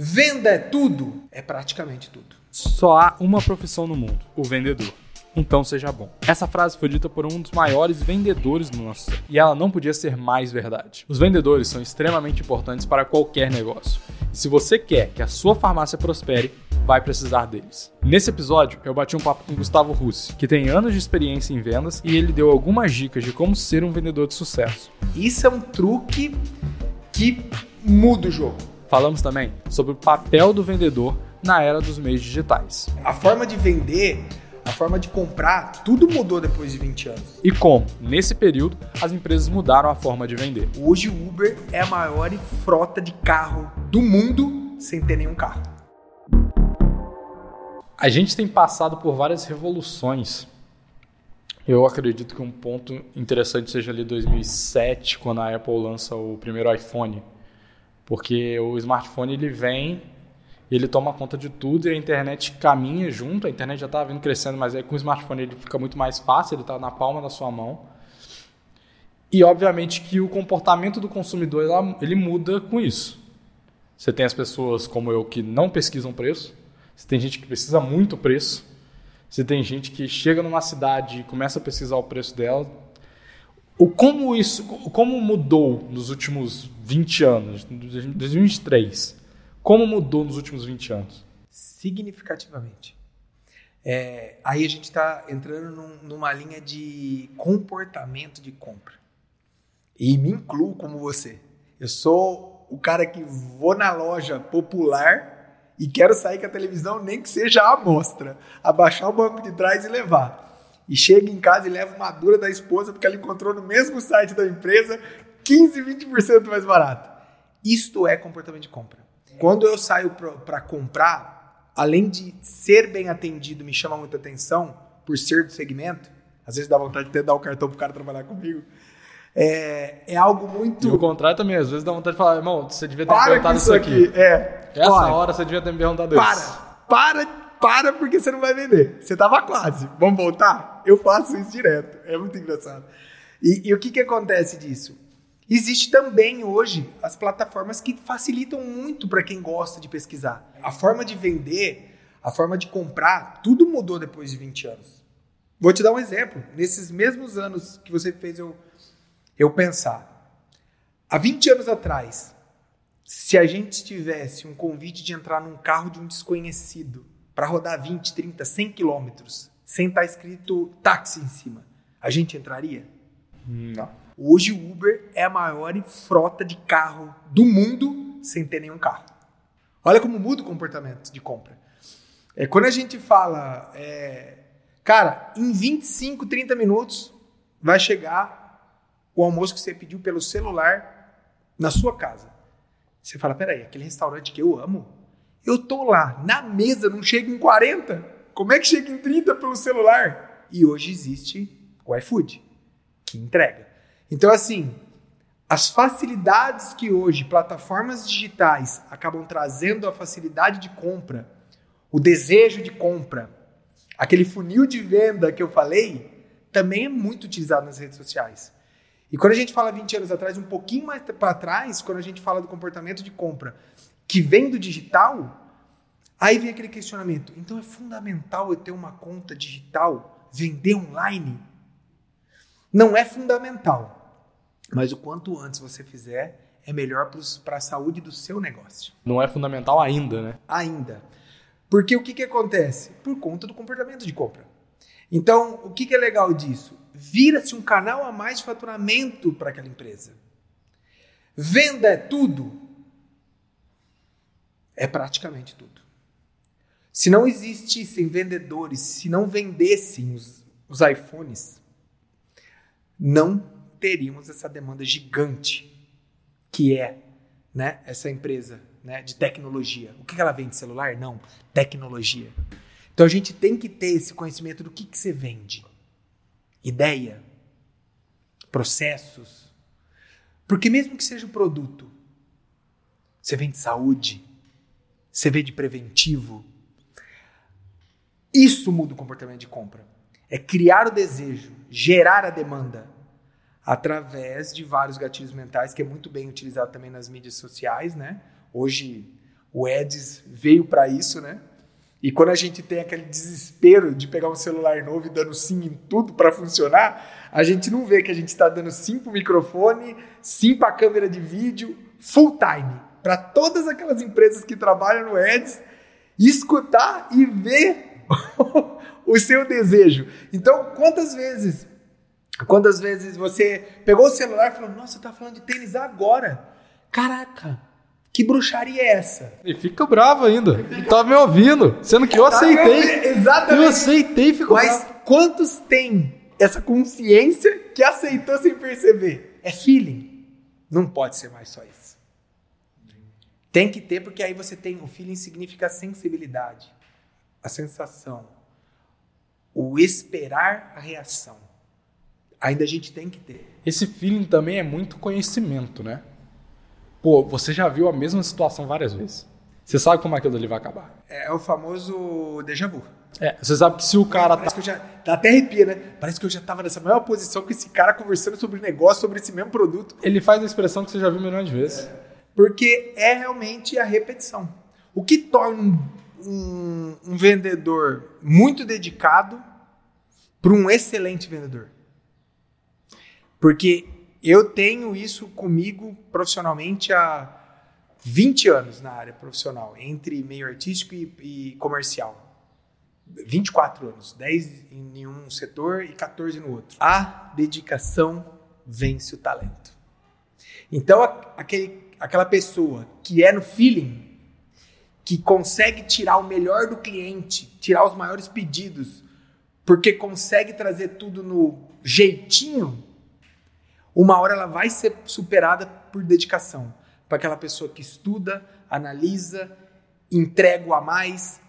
Venda é tudo? É praticamente tudo. Só há uma profissão no mundo: o vendedor. Então seja bom. Essa frase foi dita por um dos maiores vendedores do nosso tempo, e ela não podia ser mais verdade. Os vendedores são extremamente importantes para qualquer negócio. E se você quer que a sua farmácia prospere, vai precisar deles. Nesse episódio, eu bati um papo com Gustavo Russi, que tem anos de experiência em vendas e ele deu algumas dicas de como ser um vendedor de sucesso. Isso é um truque que muda o jogo. Falamos também sobre o papel do vendedor na era dos meios digitais. A forma de vender, a forma de comprar, tudo mudou depois de 20 anos. E como, nesse período, as empresas mudaram a forma de vender. Hoje o Uber é a maior frota de carro do mundo sem ter nenhum carro. A gente tem passado por várias revoluções. Eu acredito que um ponto interessante seja ali 2007, quando a Apple lança o primeiro iPhone. Porque o smartphone ele vem, ele toma conta de tudo e a internet caminha junto. A internet já estava vindo crescendo, mas aí com o smartphone ele fica muito mais fácil, ele está na palma da sua mão. E obviamente que o comportamento do consumidor ele muda com isso. Você tem as pessoas como eu que não pesquisam preço, você tem gente que precisa muito preço. Você tem gente que chega numa cidade e começa a pesquisar o preço dela. O como isso, como mudou nos últimos 20 anos, 2023? Como mudou nos últimos 20 anos? Significativamente. É, aí a gente está entrando num, numa linha de comportamento de compra. E me incluo como você. Eu sou o cara que vou na loja popular e quero sair com a televisão, nem que seja a amostra. Abaixar o banco de trás e levar. E chega em casa e leva uma dura da esposa porque ela encontrou no mesmo site da empresa 15, 20% mais barato. Isto é comportamento de compra. Quando eu saio para comprar, além de ser bem atendido, me chama muita atenção por ser do segmento. Às vezes dá vontade de até dar o cartão pro cara trabalhar comigo é, é algo muito. E o contrário também, às vezes dá vontade de falar, irmão, você devia ter para me perguntado isso aqui. aqui. É. Essa Olha, hora você devia ter me perguntado isso. Para, para, para, porque você não vai vender. Você tava quase. Vamos voltar? Eu faço isso direto. É muito engraçado. E, e o que, que acontece disso? Existe também hoje as plataformas que facilitam muito para quem gosta de pesquisar. A forma de vender, a forma de comprar, tudo mudou depois de 20 anos. Vou te dar um exemplo. Nesses mesmos anos que você fez eu eu pensar, há 20 anos atrás, se a gente tivesse um convite de entrar num carro de um desconhecido para rodar 20, 30, 100 quilômetros, sem estar tá escrito táxi em cima, a gente entraria? Não. Hoje o Uber é a maior frota de carro do mundo sem ter nenhum carro. Olha como muda o comportamento de compra. É, quando a gente fala, é, cara, em 25, 30 minutos vai chegar o almoço que você pediu pelo celular na sua casa. Você fala, peraí, aquele restaurante que eu amo, eu tô lá, na mesa, não chega em 40. Como é que chega em 30 pelo celular? E hoje existe o iFood, que entrega. Então, assim, as facilidades que hoje plataformas digitais acabam trazendo a facilidade de compra, o desejo de compra, aquele funil de venda que eu falei, também é muito utilizado nas redes sociais. E quando a gente fala 20 anos atrás, um pouquinho mais para trás, quando a gente fala do comportamento de compra que vem do digital, aí vem aquele questionamento. Então é fundamental eu ter uma conta digital, vender online? Não é fundamental, mas o quanto antes você fizer, é melhor para a saúde do seu negócio. Não é fundamental ainda, né? Ainda. Porque o que, que acontece? Por conta do comportamento de compra. Então, o que, que é legal disso? vira-se um canal a mais de faturamento para aquela empresa. Venda é tudo? É praticamente tudo. Se não existissem vendedores, se não vendessem os, os iPhones, não teríamos essa demanda gigante que é né, essa empresa né, de tecnologia. O que ela vende? Celular? Não, tecnologia. Então a gente tem que ter esse conhecimento do que, que você vende ideia, processos. Porque mesmo que seja um produto, você vende saúde, você vende preventivo. Isso muda o comportamento de compra. É criar o desejo, gerar a demanda através de vários gatilhos mentais, que é muito bem utilizado também nas mídias sociais, né? Hoje, O Eds veio para isso, né? E quando a gente tem aquele desespero de pegar um celular novo e dando sim em tudo para funcionar, a gente não vê que a gente está dando sim para o microfone, sim para a câmera de vídeo, full time, para todas aquelas empresas que trabalham no Eds, escutar e ver o seu desejo. Então, quantas vezes, quantas vezes você pegou o celular e falou: Nossa, está falando de tênis agora? Caraca, que bruxaria é essa? E fica bravo ainda. Tá me ouvindo. Sendo que eu tá aceitei. Exatamente. Eu aceitei e ficou Mas bravo. quantos têm essa consciência que aceitou sem perceber? É feeling. Não pode ser mais só isso. Tem que ter, porque aí você tem. O feeling significa sensibilidade, a sensação, o esperar a reação. Ainda a gente tem que ter. Esse feeling também é muito conhecimento, né? Pô, você já viu a mesma situação várias vezes. Você sabe como aquilo ali vai acabar. É, é o famoso déjà vu. É, você sabe que se o cara Parece tá... que eu já. Dá até arrepia, né? Parece que eu já tava nessa mesma posição com esse cara conversando sobre negócio, sobre esse mesmo produto. Ele faz a expressão que você já viu milhões de vezes. É. Porque é realmente a repetição. O que torna um, um, vendedor muito dedicado para um excelente vendedor? Porque eu tenho isso comigo profissionalmente há 20 anos na área profissional, entre meio artístico e, e comercial. 24 anos, 10 em um setor e 14 no outro. A dedicação vence o talento. Então, aquele, aquela pessoa que é no feeling, que consegue tirar o melhor do cliente, tirar os maiores pedidos, porque consegue trazer tudo no jeitinho, uma hora ela vai ser superada por dedicação. Para aquela pessoa que estuda, analisa, entrega a mais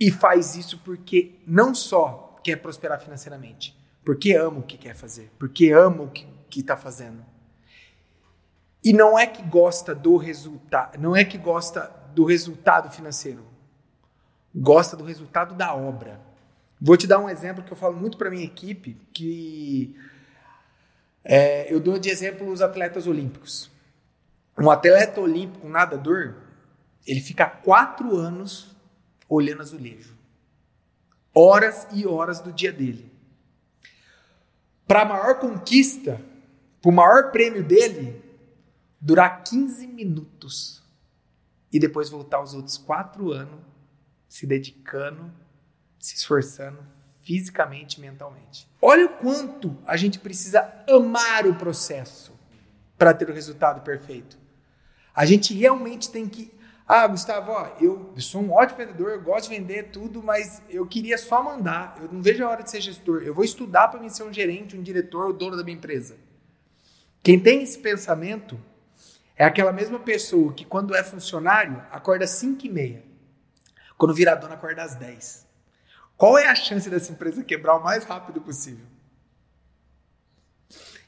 e faz isso porque não só quer prosperar financeiramente, porque ama o que quer fazer, porque ama o que está fazendo. E não é que gosta do resultado, não é que gosta do resultado financeiro, gosta do resultado da obra. Vou te dar um exemplo que eu falo muito para minha equipe, que é, eu dou de exemplo os atletas olímpicos. Um atleta olímpico, um nadador, ele fica quatro anos olhando azulejo. Horas e horas do dia dele. Para a maior conquista, para o maior prêmio dele, durar 15 minutos. E depois voltar os outros quatro anos se dedicando, se esforçando fisicamente e mentalmente. Olha o quanto a gente precisa amar o processo para ter o resultado perfeito. A gente realmente tem que. Ah, Gustavo, ó, eu, sou um ótimo vendedor, eu gosto de vender tudo, mas eu queria só mandar. Eu não vejo a hora de ser gestor. Eu vou estudar para mim ser um gerente, um diretor, o dono da minha empresa. Quem tem esse pensamento é aquela mesma pessoa que, quando é funcionário, acorda às 5 e meia. Quando vira dona, acorda às 10. Qual é a chance dessa empresa quebrar o mais rápido possível?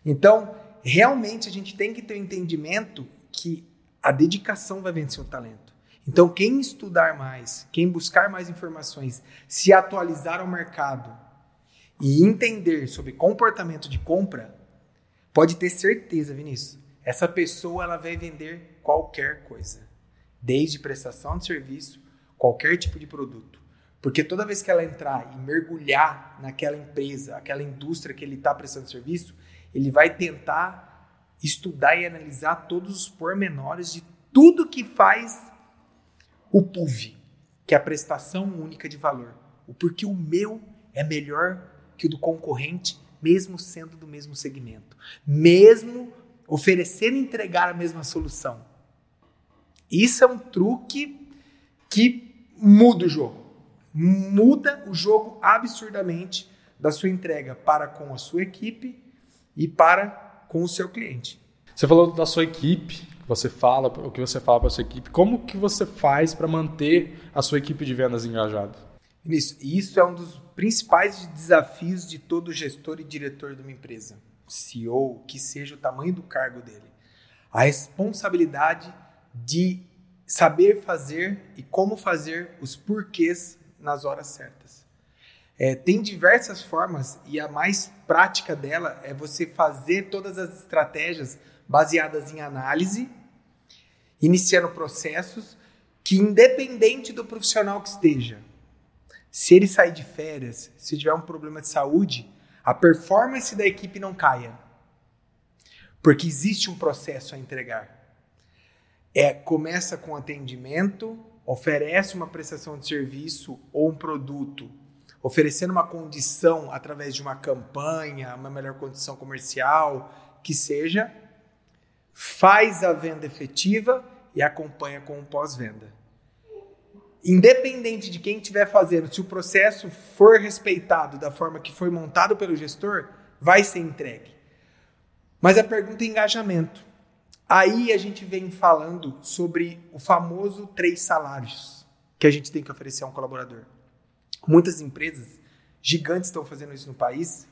Então, realmente a gente tem que ter o um entendimento que a dedicação vai vencer o talento. Então, quem estudar mais, quem buscar mais informações, se atualizar ao mercado e entender sobre comportamento de compra, pode ter certeza, Vinícius, essa pessoa ela vai vender qualquer coisa, desde prestação de serviço, qualquer tipo de produto. Porque toda vez que ela entrar e mergulhar naquela empresa, aquela indústria que ele está prestando serviço, ele vai tentar estudar e analisar todos os pormenores de tudo que faz o PUV, que é a prestação única de valor. O porquê o meu é melhor que o do concorrente, mesmo sendo do mesmo segmento, mesmo oferecendo e entregar a mesma solução. Isso é um truque que muda o jogo muda o jogo absurdamente da sua entrega para com a sua equipe e para com o seu cliente. Você falou da sua equipe, você fala, o que você fala para a sua equipe. Como que você faz para manter a sua equipe de vendas engajada? Isso, isso é um dos principais desafios de todo gestor e diretor de uma empresa, CEO, que seja o tamanho do cargo dele. A responsabilidade de saber fazer e como fazer os porquês nas horas certas. É, tem diversas formas e a mais prática dela é você fazer todas as estratégias baseadas em análise, iniciando processos que independente do profissional que esteja, se ele sair de férias, se tiver um problema de saúde, a performance da equipe não caia. Porque existe um processo a entregar. É, começa com atendimento, oferece uma prestação de serviço ou um produto, oferecendo uma condição através de uma campanha, uma melhor condição comercial, que seja, faz a venda efetiva e acompanha com o pós-venda. Independente de quem estiver fazendo, se o processo for respeitado da forma que foi montado pelo gestor, vai ser entregue. Mas a pergunta é engajamento. Aí a gente vem falando sobre o famoso três salários que a gente tem que oferecer a um colaborador. Muitas empresas gigantes estão fazendo isso no país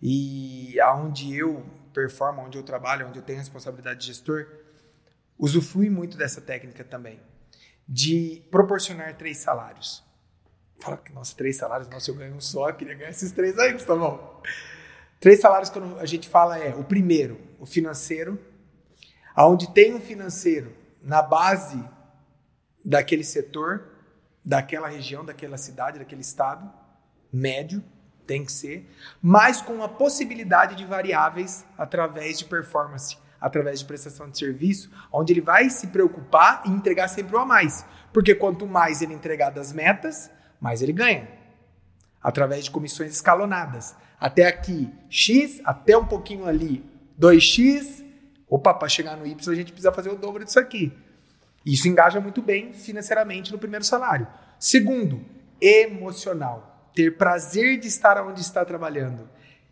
e aonde eu performo, onde eu trabalho, onde eu tenho responsabilidade de gestor, usufrui muito dessa técnica também, de proporcionar três salários. Fala que, nossa, três salários, nossa, eu ganho um só, eu queria ganhar esses três aí, tá bom. Três salários que a gente fala é o primeiro, o financeiro, aonde tem um financeiro na base daquele setor, daquela região, daquela cidade, daquele estado, médio, tem que ser, mas com a possibilidade de variáveis através de performance, através de prestação de serviço, onde ele vai se preocupar e entregar sempre o a mais. Porque quanto mais ele entregar das metas, mais ele ganha. Através de comissões escalonadas. Até aqui, X, até um pouquinho ali, 2X. Opa, para chegar no Y a gente precisa fazer o dobro disso aqui. Isso engaja muito bem financeiramente no primeiro salário. Segundo, emocional. Ter prazer de estar onde está trabalhando.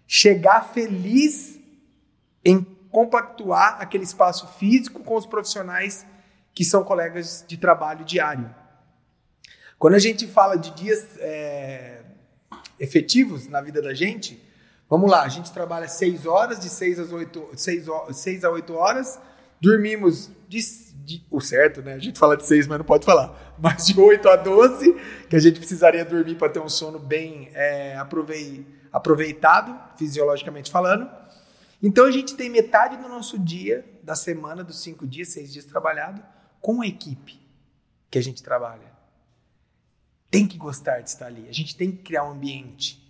Chegar feliz em compactuar aquele espaço físico com os profissionais que são colegas de trabalho diário. Quando a gente fala de dias é, efetivos na vida da gente, vamos lá, a gente trabalha 6 horas, de 6 às 8, 6, 6 a 8 horas, dormimos de, de, o certo, né? A gente fala de 6, mas não pode falar, mas de 8 a 12, que a gente precisaria dormir para ter um sono bem é, aproveitado, fisiologicamente falando. Então a gente tem metade do nosso dia, da semana, dos cinco dias, seis dias trabalhado, com a equipe que a gente trabalha. Tem que gostar de estar ali. A gente tem que criar um ambiente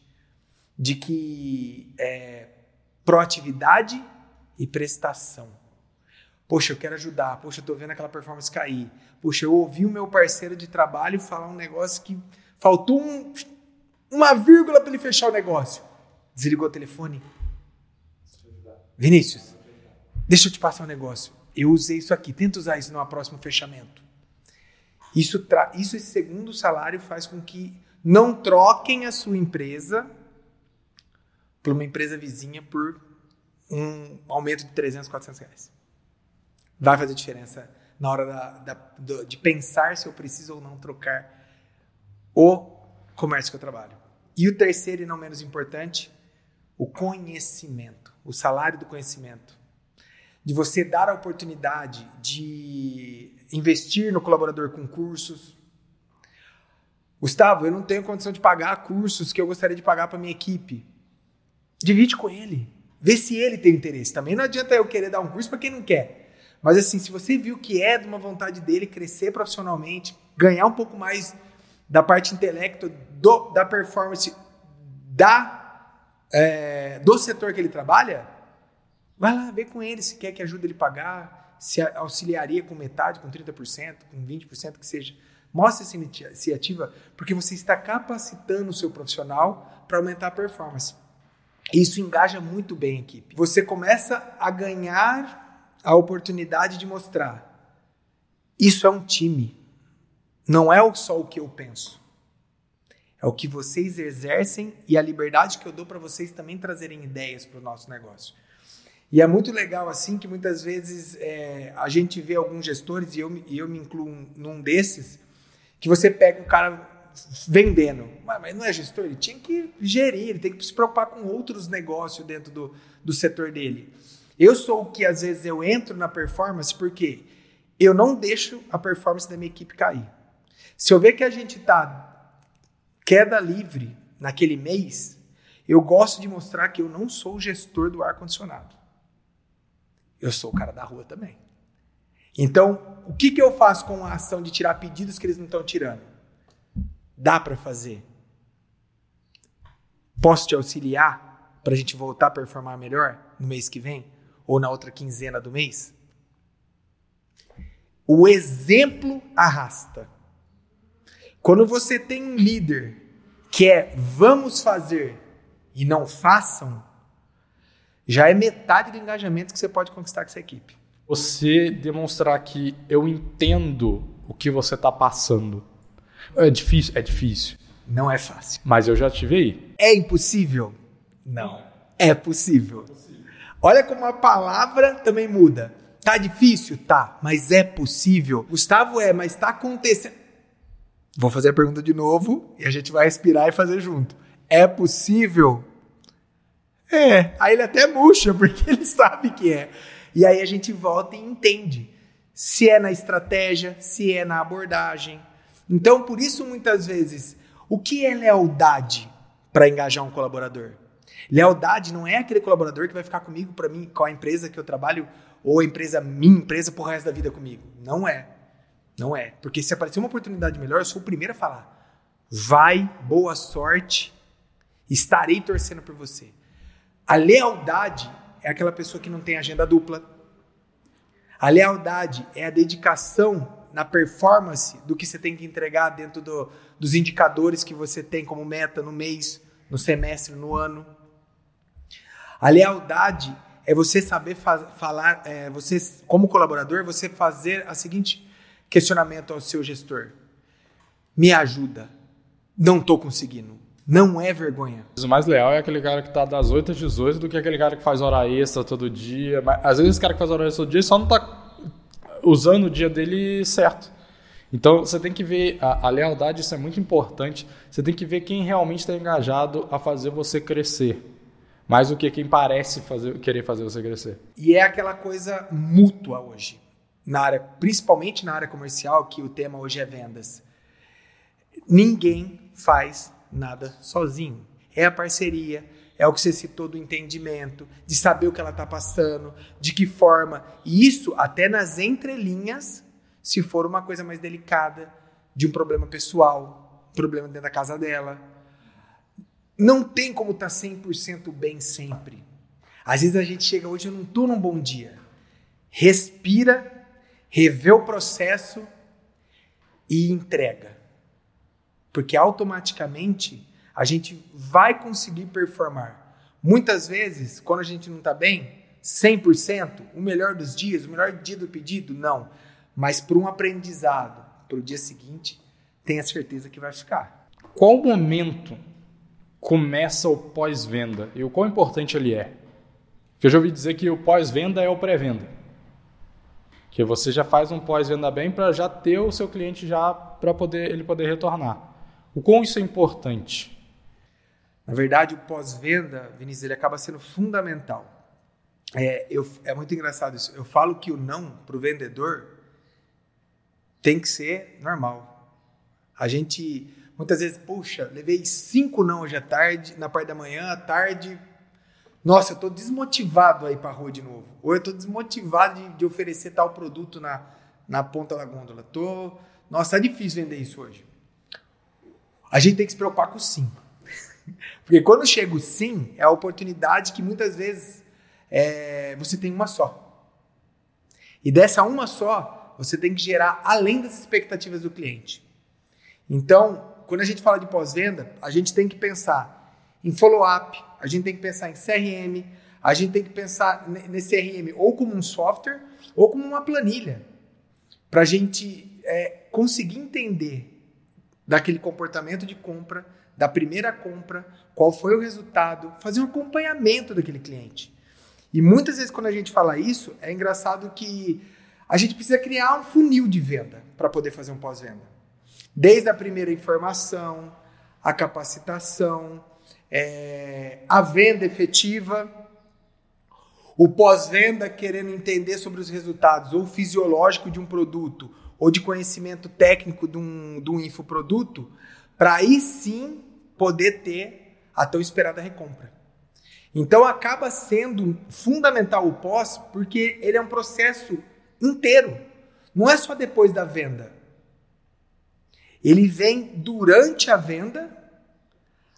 de que é, proatividade e prestação. Poxa, eu quero ajudar. Poxa, eu tô vendo aquela performance cair. Poxa, eu ouvi o meu parceiro de trabalho falar um negócio que faltou um, uma vírgula para ele fechar o negócio. Desligou o telefone, Vinícius, deixa eu te passar um negócio. Eu usei isso aqui, tenta usar isso no próximo fechamento. Isso, isso esse segundo salário faz com que não troquem a sua empresa por uma empresa vizinha por um aumento de 300, 400 reais. Vai fazer diferença na hora da, da, de pensar se eu preciso ou não trocar o comércio que eu trabalho. E o terceiro e não menos importante, o conhecimento, o salário do conhecimento. De você dar a oportunidade de investir no colaborador com cursos. Gustavo, eu não tenho condição de pagar cursos que eu gostaria de pagar para minha equipe. Divide com ele. Vê se ele tem interesse. Também não adianta eu querer dar um curso para quem não quer. Mas assim, se você viu que é de uma vontade dele crescer profissionalmente, ganhar um pouco mais da parte intelecto, do, da performance, da é, do setor que ele trabalha, vai lá, vê com ele se quer que ajude ele a pagar, se auxiliaria com metade, com 30%, com 20%, que seja. Mostre essa iniciativa, porque você está capacitando o seu profissional para aumentar a performance. Isso engaja muito bem a equipe. Você começa a ganhar a oportunidade de mostrar. Isso é um time. Não é só o que eu penso. É o que vocês exercem e a liberdade que eu dou para vocês também trazerem ideias para o nosso negócio. E é muito legal assim que muitas vezes é, a gente vê alguns gestores, e eu, e eu me incluo num desses, que você pega um cara vendendo. Mas não é gestor, ele tinha que gerir, ele tem que se preocupar com outros negócios dentro do, do setor dele. Eu sou o que às vezes eu entro na performance porque eu não deixo a performance da minha equipe cair. Se eu ver que a gente está queda livre naquele mês, eu gosto de mostrar que eu não sou o gestor do ar-condicionado. Eu sou o cara da rua também. Então, o que, que eu faço com a ação de tirar pedidos que eles não estão tirando? Dá para fazer? Posso te auxiliar para a gente voltar a performar melhor no mês que vem? Ou na outra quinzena do mês? O exemplo arrasta. Quando você tem um líder que é vamos fazer e não façam, já é metade do engajamento que você pode conquistar com essa equipe. Você demonstrar que eu entendo o que você está passando. É difícil? É difícil. Não é fácil. Mas eu já tive aí. É impossível? Não. É possível. Olha como a palavra também muda. Tá difícil? Tá, mas é possível. Gustavo é, mas tá acontecendo. Vou fazer a pergunta de novo e a gente vai respirar e fazer junto. É possível? É. Aí ele até murcha, porque ele sabe que é. E aí a gente volta e entende se é na estratégia, se é na abordagem. Então, por isso, muitas vezes, o que é lealdade para engajar um colaborador? Lealdade não é aquele colaborador que vai ficar comigo para mim, com a empresa que eu trabalho, ou a empresa, minha empresa, por resto da vida comigo. Não é. Não é. Porque se aparecer uma oportunidade melhor, eu sou o primeiro a falar. Vai, boa sorte, estarei torcendo por você. A lealdade é aquela pessoa que não tem agenda dupla. A lealdade é a dedicação na performance do que você tem que entregar dentro do, dos indicadores que você tem como meta no mês, no semestre, no ano. A lealdade é você saber fa falar, é, você como colaborador, você fazer a seguinte questionamento ao seu gestor: me ajuda, não estou conseguindo. Não é vergonha. O mais leal é aquele cara que está das 8 às 18 do que aquele cara que faz hora extra todo dia. Mas, às vezes esse cara que faz hora extra todo dia só não está usando o dia dele certo. Então você tem que ver a, a, lealdade, isso é muito importante. Você tem que ver quem realmente está engajado a fazer você crescer, mais do que quem parece fazer, querer fazer você crescer. E é aquela coisa mútua hoje, na área, principalmente na área comercial, que o tema hoje é vendas. Ninguém faz nada sozinho. É a parceria, é o que você citou do entendimento, de saber o que ela está passando, de que forma. E isso até nas entrelinhas, se for uma coisa mais delicada, de um problema pessoal, problema dentro da casa dela. Não tem como estar tá 100% bem sempre. Às vezes a gente chega hoje, eu não estou num bom dia. Respira, revê o processo e entrega. Porque automaticamente a gente vai conseguir performar. Muitas vezes, quando a gente não está bem, 100%, o melhor dos dias, o melhor dia do pedido, não. Mas para um aprendizado, para o dia seguinte, tenha certeza que vai ficar. Qual momento começa o pós-venda e o quão importante ele é? Porque eu já ouvi dizer que o pós-venda é o pré-venda. Que você já faz um pós-venda bem para já ter o seu cliente já para poder ele poder retornar. O quão isso é importante? Na verdade, o pós-venda, Vinícius, ele acaba sendo fundamental. É, eu, é muito engraçado isso. Eu falo que o não para o vendedor tem que ser normal. A gente muitas vezes, puxa, levei cinco não hoje à tarde, na parte da manhã, à tarde. Nossa, eu estou desmotivado aí para a rua de novo. Ou eu estou desmotivado de, de, oferecer tal produto na, na ponta da gôndola. Tô, nossa, tá difícil vender isso hoje. A gente tem que se preocupar com o sim. Porque quando chega o sim, é a oportunidade que muitas vezes é, você tem uma só. E dessa uma só, você tem que gerar além das expectativas do cliente. Então, quando a gente fala de pós-venda, a gente tem que pensar em follow-up, a gente tem que pensar em CRM, a gente tem que pensar nesse CRM ou como um software ou como uma planilha, para a gente é, conseguir entender daquele comportamento de compra, da primeira compra, qual foi o resultado, fazer um acompanhamento daquele cliente. E muitas vezes quando a gente fala isso, é engraçado que a gente precisa criar um funil de venda para poder fazer um pós-venda. Desde a primeira informação, a capacitação, é, a venda efetiva, o pós-venda querendo entender sobre os resultados ou fisiológico de um produto ou de conhecimento técnico de um, de um infoproduto, para aí sim poder ter a tão esperada recompra. Então acaba sendo fundamental o pós, porque ele é um processo inteiro. não é só depois da venda. Ele vem durante a venda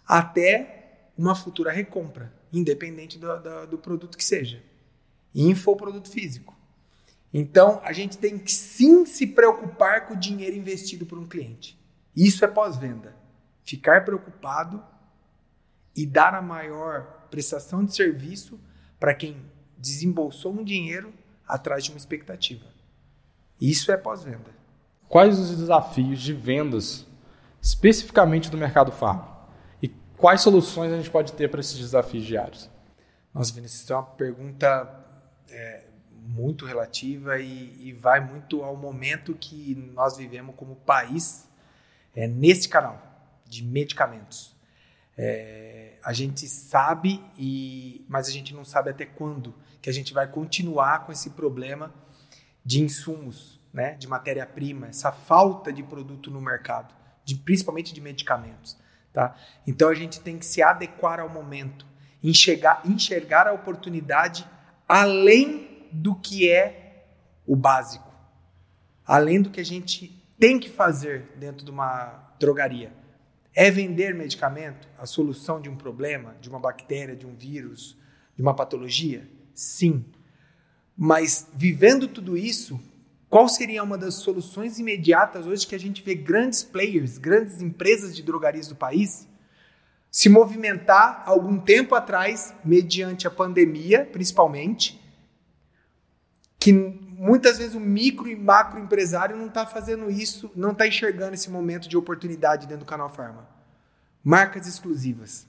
até uma futura recompra, independente do, do, do produto que seja. Infoproduto físico. Então, a gente tem que sim se preocupar com o dinheiro investido por um cliente. Isso é pós-venda. Ficar preocupado e dar a maior prestação de serviço para quem desembolsou um dinheiro atrás de uma expectativa. Isso é pós-venda. Quais os desafios de vendas especificamente do mercado farm? Quais soluções a gente pode ter para esses desafios diários? Nossa, Vinícius, isso é uma pergunta é, muito relativa e, e, vai muito ao momento que nós vivemos como país é, nesse canal de medicamentos. É, a gente sabe, e, mas a gente não sabe até quando que a gente vai continuar com esse problema de insumos, né, de matéria-prima, essa falta de produto no mercado, de, principalmente de medicamentos. Tá? Então a gente tem que se adequar ao momento, enxergar, enxergar a oportunidade além do que é o básico, além do que a gente tem que fazer dentro de uma drogaria. É vender medicamento a solução de um problema, de uma bactéria, de um vírus, de uma patologia? Sim. Mas vivendo tudo isso, qual seria uma das soluções imediatas hoje que a gente vê grandes players, grandes empresas de drogarias do país se movimentar algum tempo atrás, mediante a pandemia, principalmente, que muitas vezes o micro e macro empresário não está fazendo isso, não está enxergando esse momento de oportunidade dentro do canal Farma. Marcas exclusivas.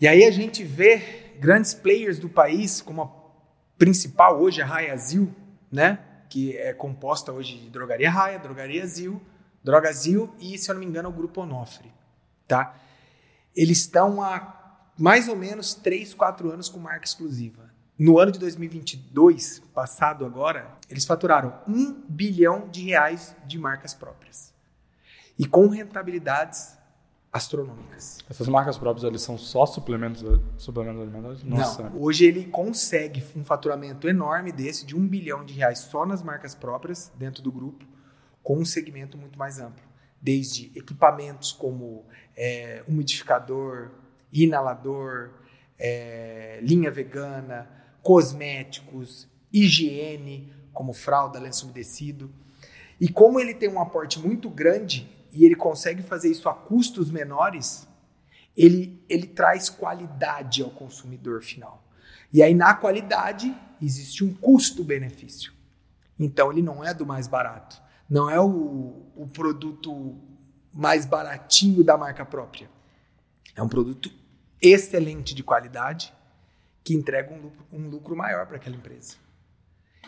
E aí a gente vê grandes players do país, como a principal hoje, a Raia Zil, né? Que é composta hoje de Drogaria Raia, Drogaria Zil, Drogazil e, se eu não me engano, o Grupo Onofre. Tá? Eles estão há mais ou menos 3, 4 anos com marca exclusiva. No ano de 2022, passado agora, eles faturaram 1 bilhão de reais de marcas próprias. E com rentabilidades astronômicas. Essas marcas próprias eles são só suplementos, suplementos alimentares? Nossa. Não, hoje ele consegue um faturamento enorme desse, de um bilhão de reais só nas marcas próprias dentro do grupo, com um segmento muito mais amplo. Desde equipamentos como é, umidificador, inalador, é, linha vegana, cosméticos, higiene, como fralda, lenço umedecido. E como ele tem um aporte muito grande e ele consegue fazer isso a custos menores, ele, ele traz qualidade ao consumidor final. E aí, na qualidade, existe um custo-benefício. Então, ele não é do mais barato. Não é o, o produto mais baratinho da marca própria. É um produto excelente de qualidade que entrega um lucro, um lucro maior para aquela empresa.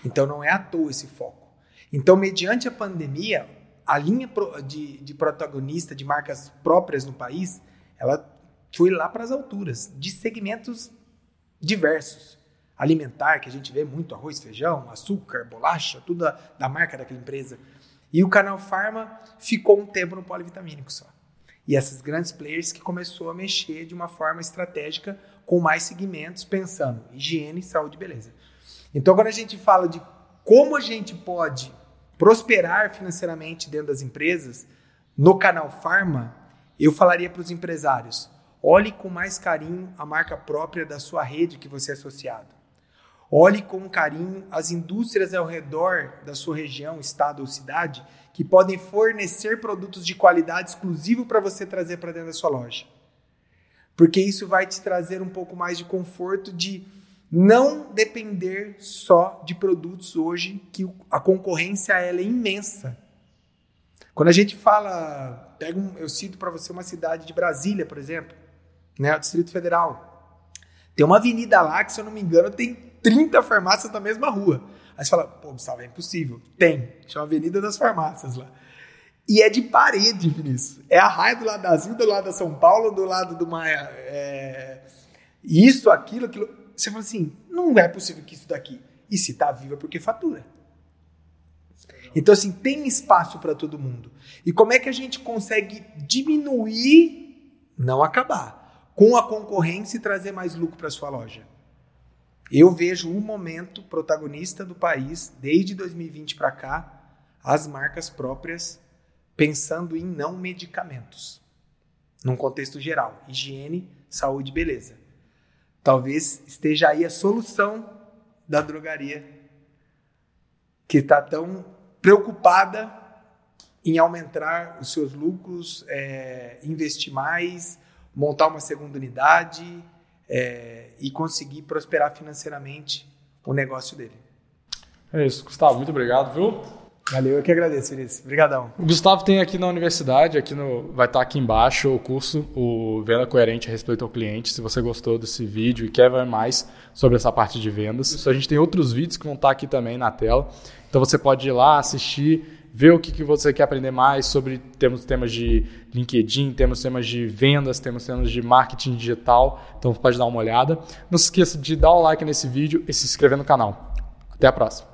Então, não é à toa esse foco. Então, mediante a pandemia, a linha de, de protagonista de marcas próprias no país, ela foi lá para as alturas, de segmentos diversos. Alimentar, que a gente vê muito arroz, feijão, açúcar, bolacha, tudo da, da marca daquela empresa. E o canal Pharma ficou um tempo no polivitamínico só. E essas grandes players que começou a mexer de uma forma estratégica com mais segmentos, pensando higiene, saúde e beleza. Então, quando a gente fala de como a gente pode prosperar financeiramente dentro das empresas, no canal Pharma, eu falaria para os empresários: olhe com mais carinho a marca própria da sua rede que você é associado. Olhe com carinho as indústrias ao redor da sua região, estado ou cidade que podem fornecer produtos de qualidade exclusivo para você trazer para dentro da sua loja. Porque isso vai te trazer um pouco mais de conforto de não depender só de produtos hoje que a concorrência ela é imensa. Quando a gente fala, pega um, eu cito para você uma cidade de Brasília, por exemplo, né, o Distrito Federal. Tem uma avenida lá que, se eu não me engano, tem 30 farmácias na mesma rua. Aí você fala, pô, Gustavo, é impossível. Tem, chama Avenida das Farmácias lá. E é de parede, Vinícius. É a raia do lado da Azul, do lado da São Paulo, do lado do Maia. É... Isso, aquilo, aquilo você fala assim, não é possível que isso daqui. E se está vivo é porque fatura. Então, assim, tem espaço para todo mundo. E como é que a gente consegue diminuir, não acabar, com a concorrência e trazer mais lucro para sua loja? Eu vejo um momento protagonista do país, desde 2020 para cá, as marcas próprias pensando em não medicamentos, num contexto geral, higiene, saúde, beleza. Talvez esteja aí a solução da drogaria que está tão preocupada em aumentar os seus lucros, é, investir mais, montar uma segunda unidade é, e conseguir prosperar financeiramente o negócio dele. É isso, Gustavo, muito obrigado, viu? Valeu, eu que agradeço, Vinícius. Obrigadão. O Gustavo tem aqui na universidade, aqui no, vai estar aqui embaixo o curso, o Venda Coerente a Respeito ao Cliente. Se você gostou desse vídeo e quer ver mais sobre essa parte de vendas, a gente tem outros vídeos que vão estar aqui também na tela. Então você pode ir lá, assistir, ver o que, que você quer aprender mais sobre. Temos temas de LinkedIn, temos temas de vendas, temos temas de marketing digital. Então pode dar uma olhada. Não se esqueça de dar o like nesse vídeo e se inscrever no canal. Até a próxima.